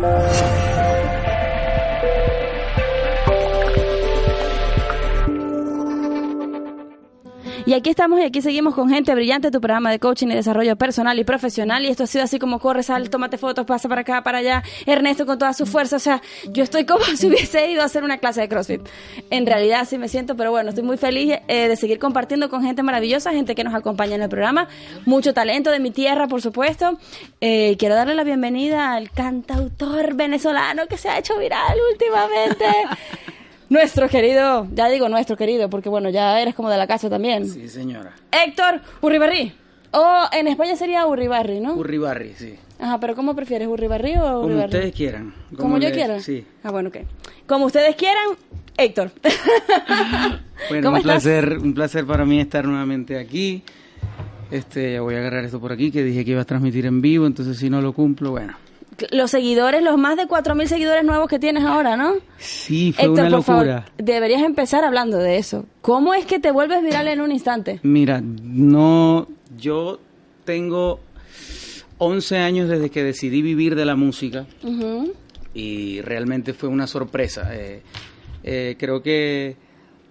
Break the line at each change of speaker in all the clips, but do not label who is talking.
Thank you. Y aquí estamos y aquí seguimos con Gente Brillante, tu programa de coaching y desarrollo personal y profesional. Y esto ha sido así como corre, sal, tómate fotos, pasa para acá, para allá. Ernesto con toda su fuerza. O sea, yo estoy como si hubiese ido a hacer una clase de CrossFit. En realidad sí me siento, pero bueno, estoy muy feliz eh, de seguir compartiendo con gente maravillosa, gente que nos acompaña en el programa. Mucho talento de mi tierra, por supuesto. Eh, quiero darle la bienvenida al cantautor venezolano que se ha hecho viral últimamente. nuestro querido, ya digo nuestro querido, porque bueno, ya eres como de la casa también.
Sí, señora.
Héctor Urribarri. O en España sería Urribarri, ¿no?
Urribarri, sí.
Ajá, pero ¿cómo prefieres, Urribarri o Urribarri?
Como ustedes quieran.
Como, yo quiera. Sí. Ah, bueno, ok. Como ustedes quieran, Héctor.
bueno, un placer, un placer para mí estar nuevamente aquí. Este, voy a agarrar esto por aquí, que dije que iba a transmitir en vivo, entonces si no lo cumplo, bueno
los seguidores, los más de 4.000 seguidores nuevos que tienes ahora, ¿no?
Sí, fue una locura.
deberías empezar hablando de eso. ¿Cómo es que te vuelves viral en un instante?
Mira, no, yo tengo 11 años desde que decidí vivir de la música y realmente fue una sorpresa. Eh, eh, creo que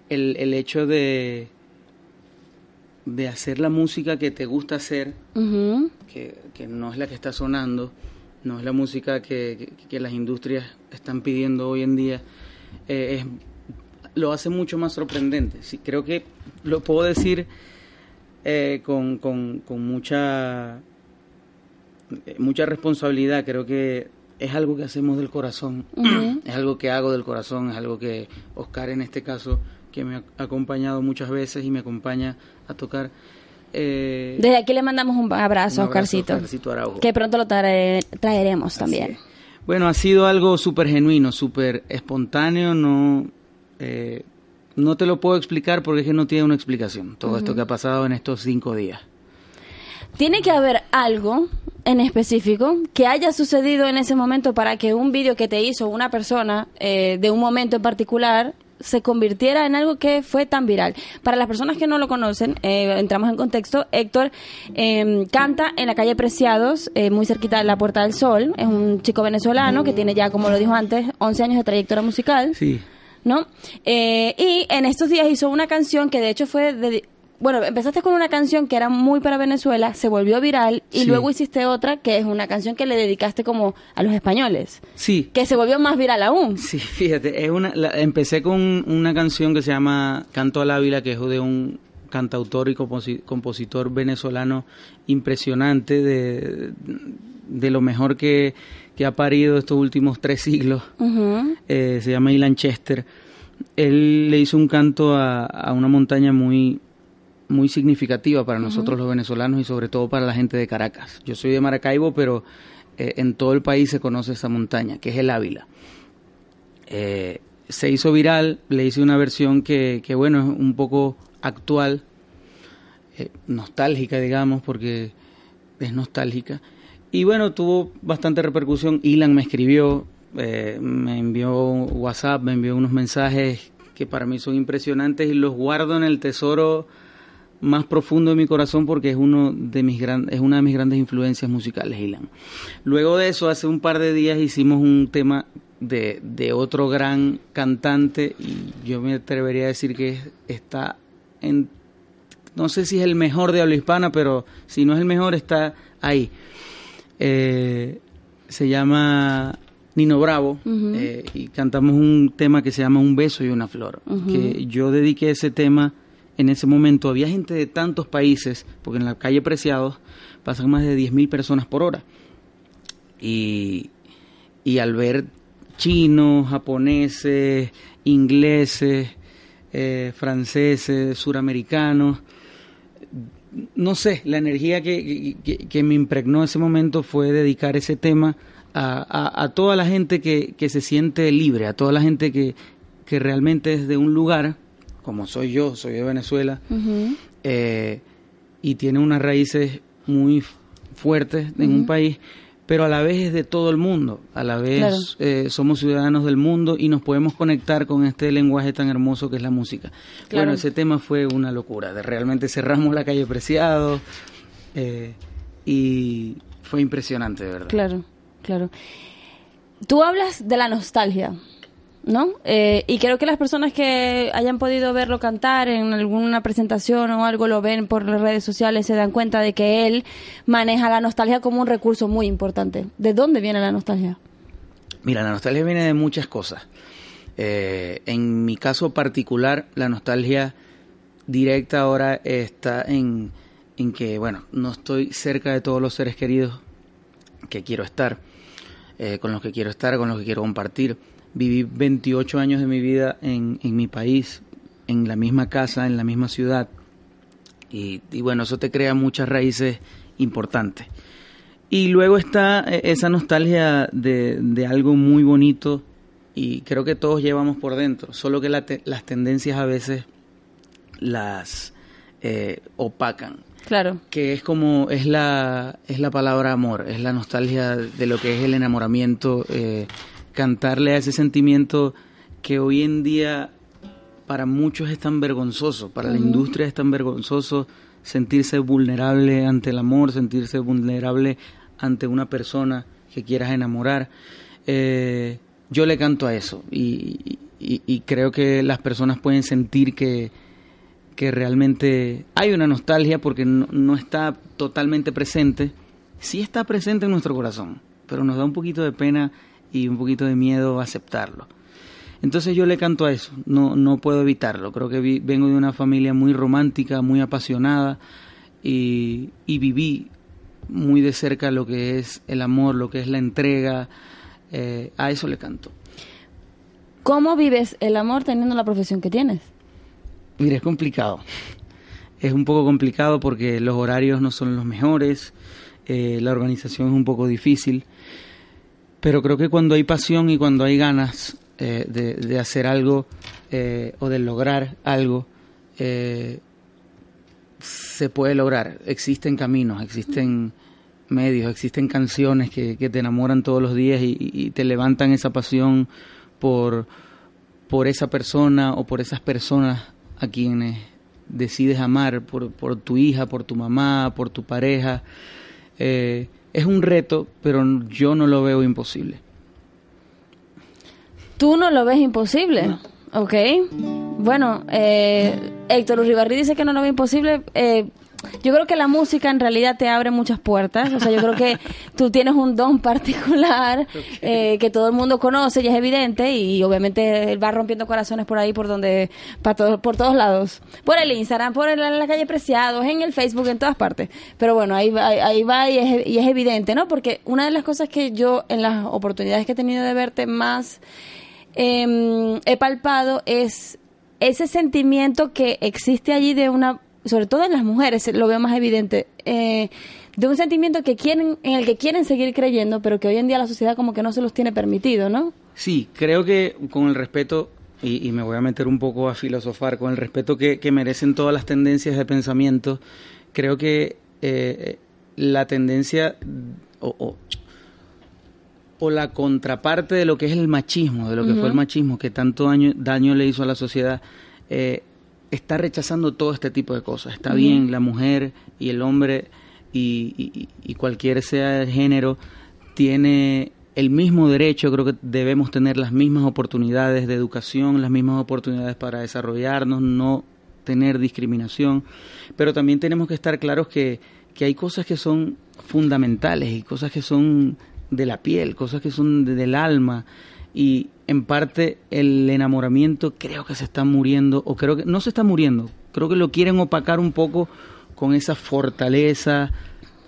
el, el hecho de de hacer la música que te gusta hacer, que, que, no es la que está sonando, no es la música que, las industrias están pidiendo hoy en día, eh, es, lo hace mucho más sorprendente. Sí, creo que lo puedo decir eh, con, con, mucha, eh, mucha responsabilidad, creo que es algo que hacemos del corazón, es algo que hago del corazón, es algo que Oscar en este caso, que me ha acompañado muchas veces y me acompaña a tocar,
eh, Desde aquí le mandamos un abrazo, a Oscarcito, que pronto lo traeremos también.
Bueno, ha sido algo súper genuino, súper espontáneo, no, eh, no te lo puedo explicar porque es que no tiene una explicación todo esto que ha pasado en estos cinco días.
Tiene que haber algo en específico que haya sucedido en ese momento para que un vídeo que te hizo una persona eh, de un momento en particular se convirtiera en algo que fue tan viral. Para las personas que no lo conocen, eh, entramos en contexto, Héctor em, canta en la calle Preciados, eh, muy cerquita de la Puerta del Sol, es un chico venezolano que tiene ya, como lo dijo antes, 11 años de trayectoria musical.
Sí.
¿No? Eh, y en estos días hizo una canción que de hecho fue de, bueno, empezaste con una canción que era muy para Venezuela, se volvió viral y luego hiciste otra que es una canción que le dedicaste como a los españoles.
Sí.
Que se volvió más viral aún.
Sí, fíjate, es una, empecé con una canción que se llama Canto al Ávila, que es de un cantautor y compositor venezolano impresionante, de, de lo mejor que, ha parido estos últimos tres siglos. Eh, se llama Ilan Chester. Él le hizo un canto a, a una montaña muy muy significativa para nosotros los venezolanos y sobre todo para la gente de Caracas. Yo soy de Maracaibo, pero eh, en todo el país se conoce esa montaña, que es el Ávila. Eh, se hizo viral, le hice una versión que, que bueno, es un poco actual, eh, nostálgica, digamos, porque es nostálgica. Y bueno, tuvo bastante repercusión. Ilan me escribió, me envió WhatsApp, me envió unos mensajes que para mí son impresionantes y los guardo en el tesoro más profundo de mi corazón porque es uno de mis es una de mis grandes influencias musicales, Ilan. Luego de eso, hace un par de días hicimos un tema de, de otro gran cantante y yo me atrevería a decir que está en no sé si es el mejor de habla hispana, pero si no es el mejor está ahí. Eh, se llama Nino Bravo eh, y cantamos un tema que se llama Un beso y una flor, que yo dediqué ese tema en ese momento había gente de tantos países, porque en la calle Preciados pasan más de 10.000 personas por hora. Y, y al ver chinos, japoneses, ingleses, eh, franceses, suramericanos, no sé, la energía que, que, me impregnó ese momento fue dedicar ese tema a, a, toda la gente que, que, se siente libre, a toda la gente que, que realmente es de un lugar como soy yo, soy de Venezuela, eh, y tiene unas raíces muy fuertes en un país, pero a la vez es de todo el mundo, a la vez eh, somos ciudadanos del mundo y nos podemos conectar con este lenguaje tan hermoso que es la música. Bueno, ese tema fue una locura, de realmente cerramos la calle Preciado eh, y fue impresionante, de verdad.
Claro, claro. tú hablas de la nostalgia. ¿No? Eh, y creo que las personas que hayan podido verlo cantar en alguna presentación o algo lo ven por las redes sociales se dan cuenta de que él maneja la nostalgia como un recurso muy importante. ¿De dónde viene la nostalgia?
Mira, la nostalgia viene de muchas cosas. Eh, en mi caso particular, la nostalgia directa ahora está en, en que, bueno, no estoy cerca de todos los seres queridos que quiero estar, eh, con los que quiero estar, con los que quiero compartir Viví 28 años de mi vida en, en mi país, en la misma casa, en la misma ciudad. Y, bueno, eso te crea muchas raíces importantes. Y luego está eh, esa nostalgia de, de, algo muy bonito y creo que todos llevamos por dentro, solo que las tendencias a veces las eh, opacan.
Claro.
Que es como, es la, es la palabra amor, es la nostalgia de lo que es el enamoramiento eh, cantarle a ese sentimiento que hoy en día para muchos es tan vergonzoso, para la industria es tan vergonzoso sentirse vulnerable ante el amor, sentirse vulnerable ante una persona que quieras enamorar. Eh, yo le canto a eso y, creo que las personas pueden sentir que, que realmente hay una nostalgia porque no, no, está totalmente presente. Sí está presente en nuestro corazón, pero nos da un poquito de pena y un poquito de miedo a aceptarlo. Entonces yo le canto a eso, no, no puedo evitarlo. Creo que vengo de una familia muy romántica, muy apasionada y, viví muy de cerca lo que es el amor, lo que es la entrega. Eh, a eso le canto.
¿Cómo vives el amor teniendo la profesión que tienes?
Mira, es complicado. Es un poco complicado porque los horarios no son los mejores, eh, la organización es un poco difícil. Pero creo que cuando hay pasión y cuando hay ganas eh, de, hacer algo eh, o de lograr algo, eh, se puede lograr. Existen caminos, existen medios, existen canciones que, te enamoran todos los días y, te levantan esa pasión por, por esa persona o por esas personas a quienes decides amar, por, por tu hija, por tu mamá, por tu pareja. Es un reto, pero yo no lo veo imposible.
¿Tú no lo ves imposible? Ok. Bueno, eh, Héctor Uribarri dice que no lo ve imposible. Eh, yo creo que la música en realidad te abre muchas puertas. O sea, yo creo que tú tienes un don particular eh, que todo el mundo conoce y es evidente. Y obviamente él va rompiendo corazones por ahí, por donde, para por todos lados. Por el Instagram, por la calle Preciados, en el Facebook, en todas partes. Pero bueno, ahí va, ahí va y es, y es evidente, ¿no? Porque una de las cosas que yo, en las oportunidades que he tenido de verte más, eh, he palpado es ese sentimiento que existe allí de una sobre todo en las mujeres, lo veo más evidente, eh, de un sentimiento que quieren, en el que quieren seguir creyendo, pero que hoy en día la sociedad como que no se los tiene permitido, ¿no?
Sí, creo que con el respeto, y, me voy a meter un poco a filosofar, con el respeto que, merecen todas las tendencias de pensamiento, creo que eh, la tendencia o, o, la contraparte de lo que es el machismo, de lo que fue el machismo, que tanto daño, daño le hizo a la sociedad, eh, está rechazando todo este tipo de cosas. Está bien, la mujer y el hombre y, y, cualquier sea el género tiene el mismo derecho, creo que debemos tener las mismas oportunidades de educación, las mismas oportunidades para desarrollarnos, no tener discriminación, pero también tenemos que estar claros que, que hay cosas que son fundamentales y cosas que son de la piel, cosas que son del alma y en parte el enamoramiento creo que se está muriendo, o creo que no se está muriendo, creo que lo quieren opacar un poco con esa fortaleza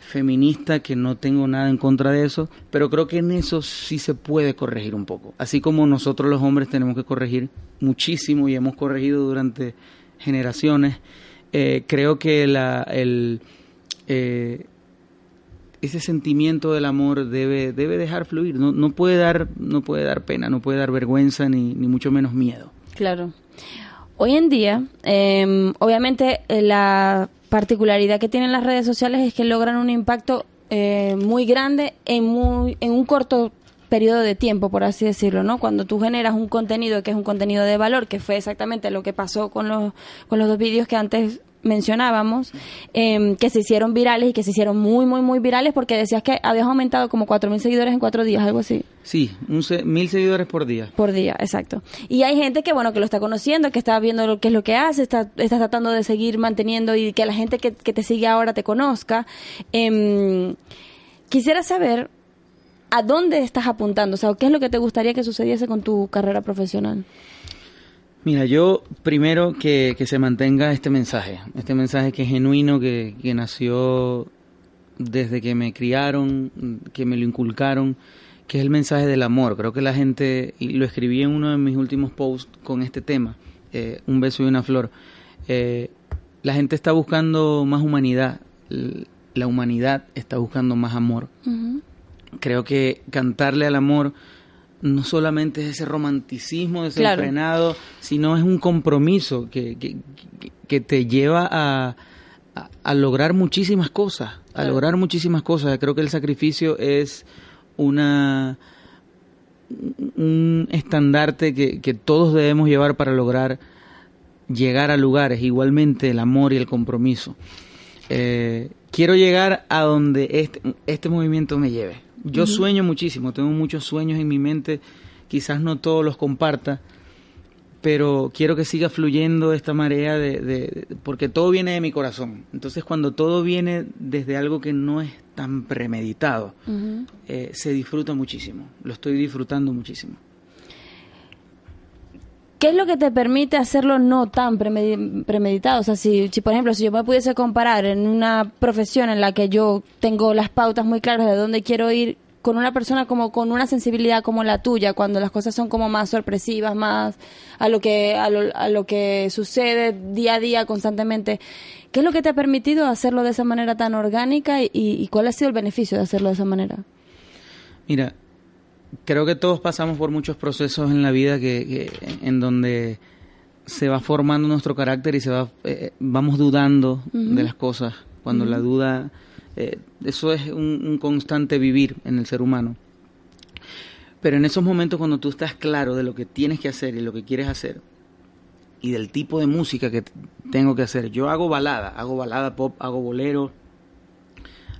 feminista que no tengo nada en contra de eso, pero creo que en eso sí se puede corregir un poco. Así como nosotros los hombres tenemos que corregir muchísimo y hemos corregido durante generaciones, eh, creo que la, el, eh, ese sentimiento del amor debe, debe dejar fluir, no, no, puede dar, no puede dar pena, no puede dar vergüenza ni, ni mucho menos miedo.
Claro. Hoy en día, em, obviamente eh, la particularidad que tienen las redes sociales es que logran un impacto eh, muy grande en, muy, en un corto periodo de tiempo, por así decirlo, ¿no? Cuando tú generas un contenido que es un contenido de valor, que fue exactamente lo que pasó con los, con los dos vídeos que antes mencionábamos, em, que se hicieron virales y que se hicieron muy, muy, muy virales porque decías que habías aumentado como 4.000 seguidores en cuatro días, algo así.
Sí, un mil seguidores por día.
Por día, exacto. Y hay gente que, bueno, que lo está conociendo, que está viendo lo, qué es lo que hace, está, está tratando de seguir manteniendo y que la gente que, que te sigue ahora te conozca. Em, quisiera saber a dónde estás apuntando, o sea, qué es lo que te gustaría que sucediese con tu carrera profesional.
Mira, yo primero que, que se mantenga este mensaje, este mensaje que es genuino, que, que nació desde que me criaron, que me lo inculcaron, que es el mensaje del amor. Creo que la gente, y lo escribí en uno de mis últimos posts con este tema, eh, Un beso y una flor, eh, la gente está buscando más humanidad, la humanidad está buscando más amor. Creo que cantarle al amor no solamente es ese romanticismo desenfrenado, sino es un compromiso que, que, te lleva a, a, lograr muchísimas cosas, a lograr muchísimas cosas. Creo que el sacrificio es una un estandarte que, que todos debemos llevar para lograr llegar a lugares, igualmente el amor y el compromiso. Eh, quiero llegar a donde este, este movimiento me lleve. Yo sueño muchísimo, tengo muchos sueños en mi mente, quizás no todos los comparta, pero quiero que siga fluyendo esta marea de, porque todo viene de mi corazón. Entonces cuando todo viene desde algo que no es tan premeditado, eh, se disfruta muchísimo, lo estoy disfrutando muchísimo.
¿Qué es lo que te permite hacerlo no tan premeditado? O sea, si, si, por ejemplo, si yo me pudiese comparar en una profesión en la que yo tengo las pautas muy claras de dónde quiero ir con una persona como con una sensibilidad como la tuya, cuando las cosas son como más sorpresivas, más a lo que a lo, a lo que sucede día a día constantemente, ¿qué es lo que te ha permitido hacerlo de esa manera tan orgánica y, y cuál ha sido el beneficio de hacerlo de esa manera?
Mira, creo que todos pasamos por muchos procesos en la vida que, en donde se va formando nuestro carácter y se va eh, vamos dudando de las cosas. Cuando la duda eh, eso es un, constante vivir en el ser humano. Pero en esos momentos cuando tú estás claro de lo que tienes que hacer y lo que quieres hacer y del tipo de música que tengo que hacer yo hago balada hago balada pop hago bolero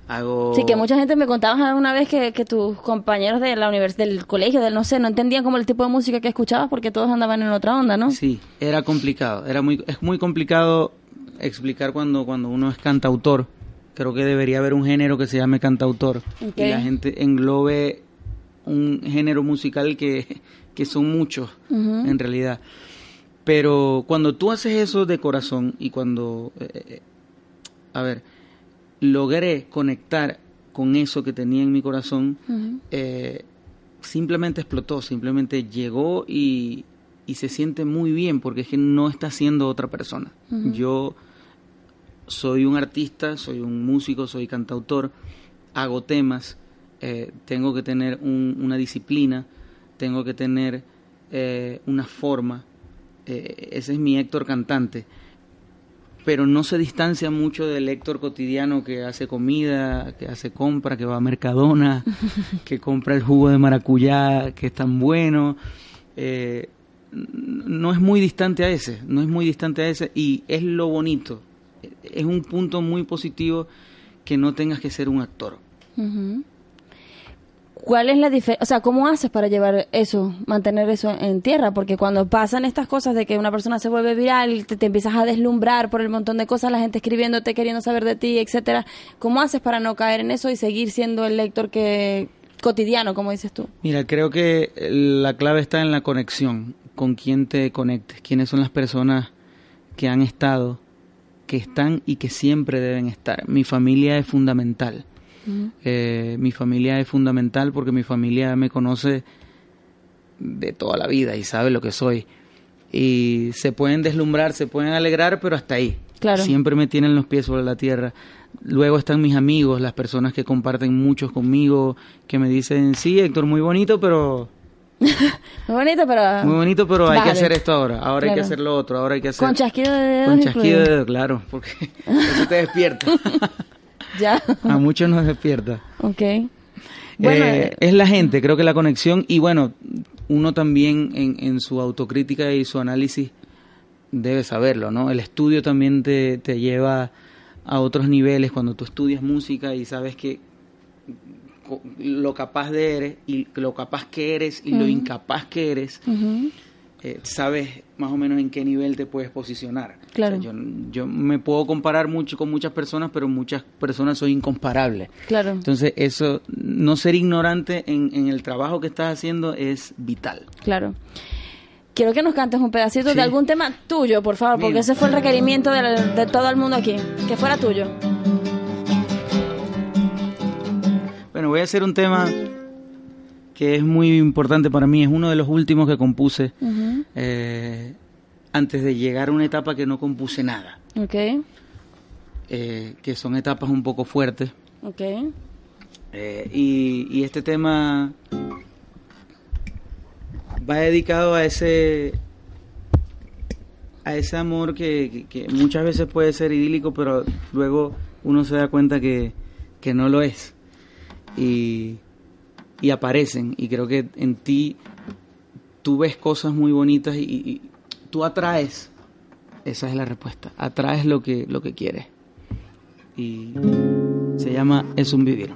Hago...
Sí, que mucha gente me contaba una vez que, tus compañeros de la universidad, del colegio, del no sé, no entendían como el tipo de música que escuchabas porque todos andaban en otra onda, ¿no?
Sí, era complicado, era muy, es muy complicado explicar cuando, cuando uno es cantautor. Creo que debería haber un género que se llame cantautor y la gente englobe un género musical que, que son muchos en realidad. Pero cuando tú haces eso de corazón y cuando, eh, eh, a ver, logré conectar con eso que tenía en mi corazón, eh, simplemente explotó, simplemente llegó y, y, se siente muy bien porque es que no está siendo otra persona. Yo soy un artista, soy un músico, soy cantautor, hago temas, eh, tengo que tener una disciplina, tengo que tener eh, una forma. ese es mi Héctor cantante pero no se distancia mucho del Héctor cotidiano que hace comida, que hace compra, que va a Mercadona, que compra el jugo de maracuyá que es tan bueno. Eh, no es muy distante a ese, no es muy distante a ese y es lo bonito. Es un punto muy positivo que no tengas que ser un actor.
¿Cuál es la diferencia? O sea, ¿cómo haces para llevar eso, mantener eso en tierra? Porque cuando pasan estas cosas de que una persona se vuelve viral, te, empiezas a deslumbrar por el montón de cosas, la gente escribiéndote, queriendo saber de ti, etcétera. ¿Cómo haces para no caer en eso y seguir siendo el lector que cotidiano, como dices tú?
Mira, creo que la clave está en la conexión, con quién te conectes, quiénes son las personas que han estado, que están y que siempre deben estar. Mi familia es fundamental eh, mi familia es fundamental porque mi familia me conoce de toda la vida y sabe lo que soy. Y se pueden deslumbrar, se pueden alegrar, pero hasta ahí. Claro. Siempre me tienen los pies sobre la tierra. Luego están mis amigos, las personas que comparten muchos conmigo, que me dicen, sí, Héctor, muy bonito, pero...
muy bonito, pero...
Muy bonito, pero hay que hacer esto ahora. Ahora hay que hacer lo otro, ahora hay que hacer...
Con chasquido de dedos.
Con chasquido de dedos, claro, porque eso te despierta.
Ya.
A muchos nos despierta.
Ok.
Bueno, eh, eh, es la gente, creo que la conexión y bueno, uno también en, en su autocrítica y su análisis debes saberlo, ¿no? El estudio también te, te lleva a otros niveles cuando tú estudias música y sabes que lo capaz de eres y lo capaz que eres y lo incapaz que eres. Eh, sabes más o menos en qué nivel te puedes posicionar.
Claro.
O sea, yo, yo me puedo comparar mucho con muchas personas, pero muchas personas soy incomparable.
Claro.
Entonces, eso, no ser ignorante en, en el trabajo que estás haciendo es vital.
Claro. Quiero que nos cantes un pedacito
Sí.
de algún tema tuyo, por favor, porque ese fue el requerimiento de, de todo el mundo aquí. Que fuera tuyo.
Bueno, voy a hacer un tema que es muy importante para mí, es uno de los últimos que compuse antes de llegar a una etapa que no compuse nada,
Ok,
eh, que son etapas un poco fuertes.
ok.
Eh, y, y este tema va dedicado a ese a ese amor que, que- que muchas veces puede ser idílico, pero luego uno se da cuenta que, que no lo es. Y, y aparecen. Y creo que en ti tú ves cosas muy bonitas y, y tú atraes. Esa es la respuesta. Atraes lo que, lo que quieres. Y se llama Es un vivir.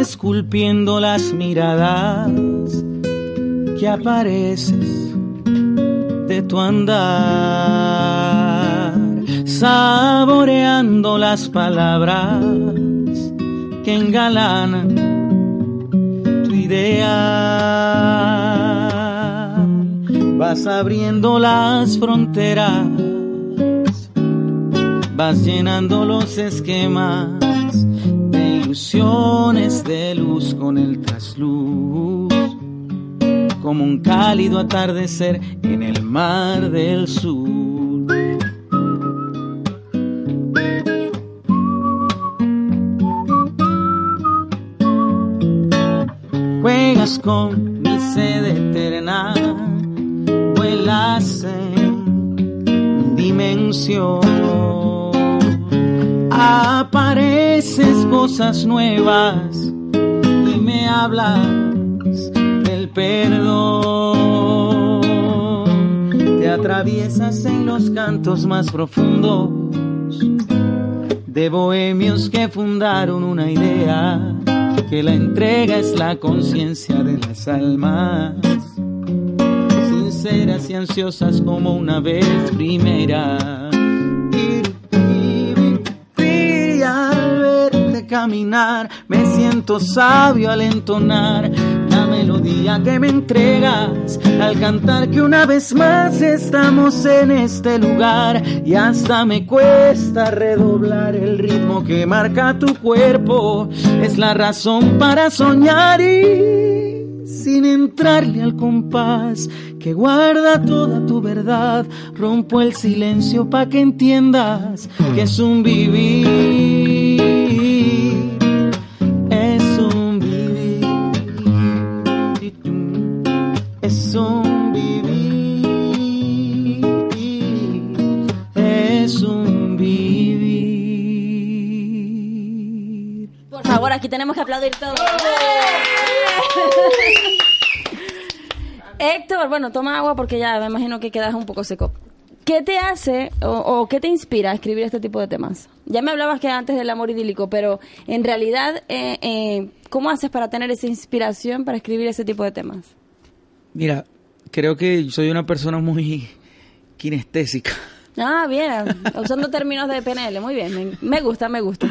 esculpiendo las miradas que apareces de tu andar, saboreando las palabras que engalanan tu idea. Vas abriendo las fronteras, vas llenando los esquemas de ilusiones de luz con el trasluz, como un cálido atardecer en el mar del sur. Con mi sed eterna, vuelas en dimensión. Apareces cosas nuevas y me hablas del perdón. Te atraviesas en los cantos más profundos de bohemios que fundaron una idea que la entrega es la conciencia de las almas sinceras y ansiosas como una vez primera. Y al verte caminar, me siento sabio al entonar melodía que me entregas al cantar que una vez más estamos en este lugar y hasta me cuesta redoblar el ritmo que marca tu cuerpo. Es la razón para soñar y sin entrarle al compás que guarda toda tu verdad. Rompo el silencio pa' que entiendas que es un vivir.
Favor, aquí tenemos que aplaudir todos. Héctor, bueno, toma agua porque ya me imagino que quedas un poco seco. ¿Qué te hace o, o qué te inspira a escribir este tipo de temas? Ya me hablabas que antes del amor idílico, pero en realidad, eh, eh, ¿cómo haces para tener esa inspiración para escribir ese tipo de temas?
Mira, creo que soy una persona muy kinestésica.
Ah, bien, usando términos de PNL, muy bien, me, me gusta, me gusta.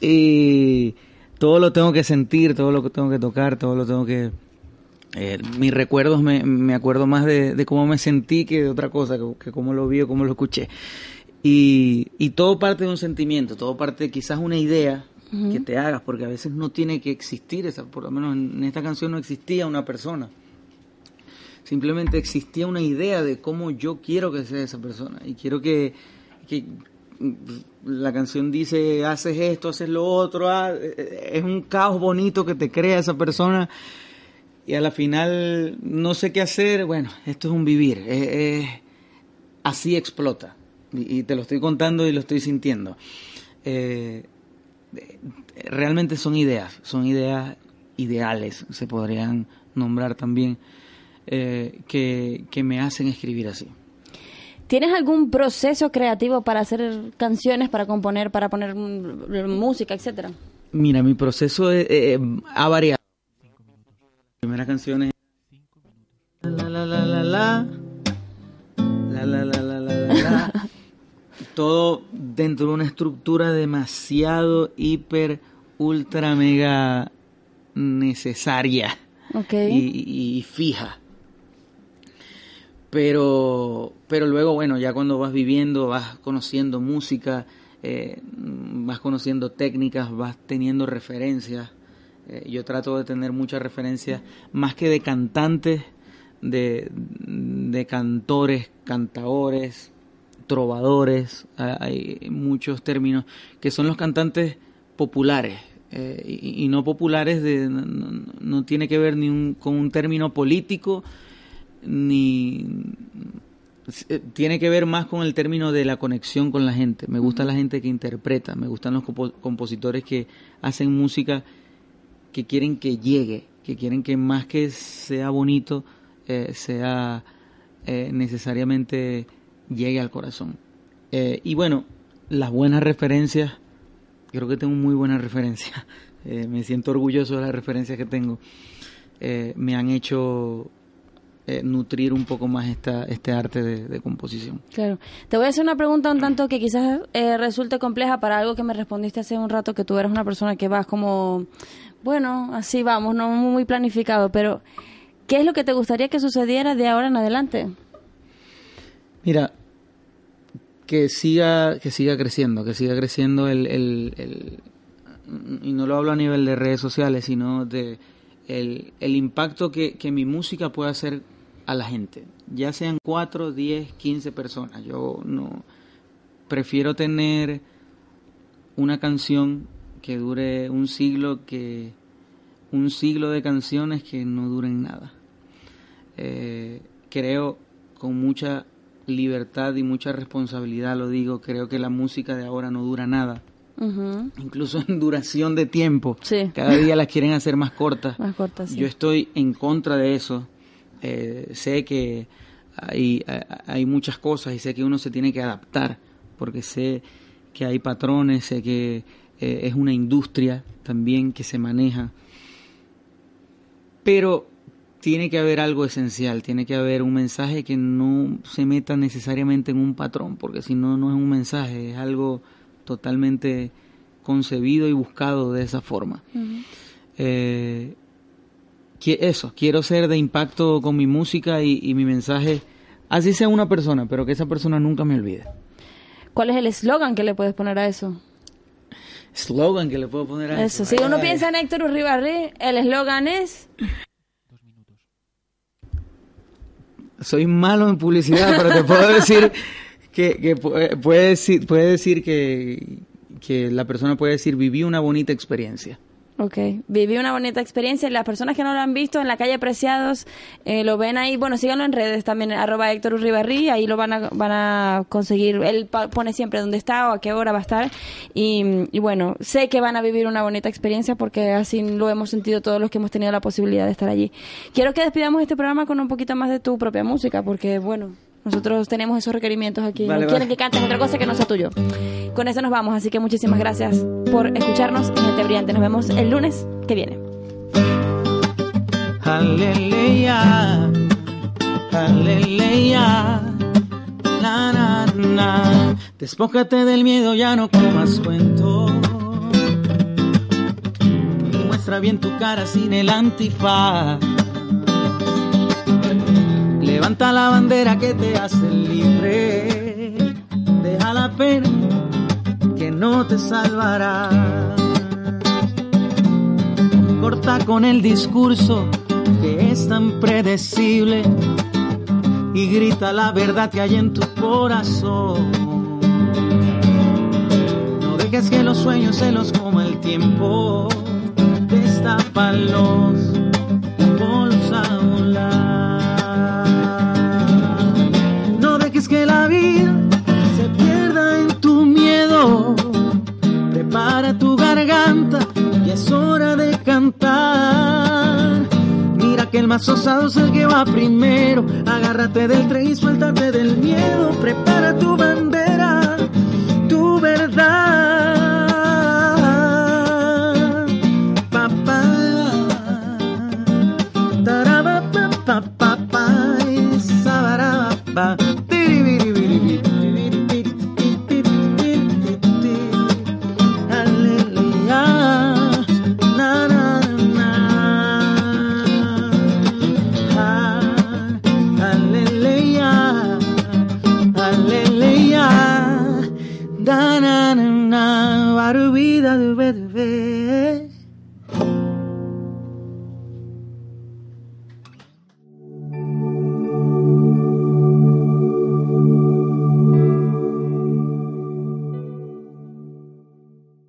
Y todo lo tengo que sentir, todo lo que tengo que tocar, todo lo tengo que... eh, mis recuerdos me, me acuerdo más de, de cómo me sentí que de otra cosa, que, que cómo lo vi o cómo lo escuché. Y, y todo parte de un sentimiento, todo parte de quizás una idea que te hagas, porque a veces no tiene que existir, esa, por lo menos en esta canción no existía una persona. Simplemente existía una idea de cómo yo quiero que sea esa persona. Y quiero que, que la canción dice, haces esto, haces lo otro, ah, es un caos bonito que te crea esa persona y a la final no sé qué hacer, bueno, esto es un vivir, eh, eh, así explota y, te lo estoy contando y lo estoy sintiendo. eh, realmente son ideas, son ideas ideales, se podrían nombrar también, que, que me hacen escribir así.
¿Tienes algún proceso creativo para hacer canciones, para componer, para poner música, etcétera?
Mira, mi proceso ha variado. La primera canción es la la la la. La la la la la la la. Todo dentro de una estructura demasiado hiper ultra mega necesaria. Y, fija pero pero luego bueno ya cuando vas viviendo vas conociendo música eh, vas conociendo técnicas vas teniendo referencias eh, yo trato de tener muchas referencias más que de cantantes de, de cantores cantaores trovadores, hay muchos términos, que son los cantantes populares. Eh, y, no populares de, no, tiene que ver ni con un término político, ni eh, tiene que ver más con el término de la conexión con la gente. Me gusta la gente que interpreta, me gustan los compositores que hacen música que quieren que llegue, que quieren que más que sea bonito, eh, sea necesariamente llegue al corazón. Eh, y bueno, las buenas referencias, creo que tengo muy buenas referencias, eh, me siento orgulloso de las referencias que tengo, eh, me han hecho nutrir un poco más esta, este arte de, composición.
Claro. Te voy a hacer una pregunta un tanto que quizás resulte compleja para algo que me respondiste hace un rato, que tú eres una persona que vas como, bueno, así vamos, no muy planificado, pero ¿qué es lo que te gustaría que sucediera de ahora en adelante?
Mira, que siga, que siga creciendo, que siga creciendo el, el, y no lo hablo a nivel de redes sociales, sino de el, el impacto que, que, mi música puede hacer a la gente, ya sean 4, 10, 15 personas. Yo no prefiero tener una canción que dure un siglo que un siglo de canciones que no duren nada. Eh, creo con mucha libertad y mucha responsabilidad, lo digo, creo que la música de ahora no dura nada. Incluso en duración de tiempo. Cada día las quieren hacer más cortas.
Más cortas
Yo estoy en contra de eso. Eh, sé que hay, hay muchas cosas y sé que uno se tiene que adaptar, porque sé que hay patrones, sé que eh, es una industria también que se maneja. Pero tiene que haber algo esencial, tiene que haber un mensaje que no se meta necesariamente en un patrón, porque si no, no es un mensaje, es algo totalmente concebido y buscado de esa forma. Eh, eso, quiero ser de impacto con mi música y, mi mensaje, así sea una persona, pero que esa persona nunca me olvide.
¿Cuál es el eslogan que le puedes poner a eso?
Slogan que le puedo poner a
eso. eso. Si uno piensa en Héctor Uribarri, el eslogan es
soy malo en publicidad, pero te puedo decir que, que puede decir, puede decir que, que la persona puede decir viví una bonita experiencia.
Ok, viví una bonita experiencia. Las personas que no lo han visto en la calle Preciados eh, lo ven ahí. Bueno, síganlo en redes también, arroba Héctor Uribarri, ahí lo van a, van a conseguir. Él pone siempre dónde está o a qué hora va a estar. Y, y, bueno, sé que van a vivir una bonita experiencia porque así lo hemos sentido todos los que hemos tenido la posibilidad de estar allí. Quiero que despidamos este programa con un poquito más de tu propia música porque, bueno, nosotros tenemos esos requerimientos aquí. no quieren que canten otra cosa que no sea tuyo. Con eso nos vamos, así que muchísimas gracias por escucharnos en Gente Brillante. Nos vemos el lunes que viene.
Aleluya, aleluya, na, na, Despójate del miedo, ya no comas cuento. Y muestra bien tu cara sin el antifaz Levanta la bandera que te hace libre. Deja la pena que no te salvará. Corta con el discurso que es tan predecible y grita la verdad que hay en tu corazón. No dejes que los sueños se los coma el tiempo. Destápalos pasos dados el que va primero. Agárrate del tren y suéltate del miedo. Prepara tu bandera,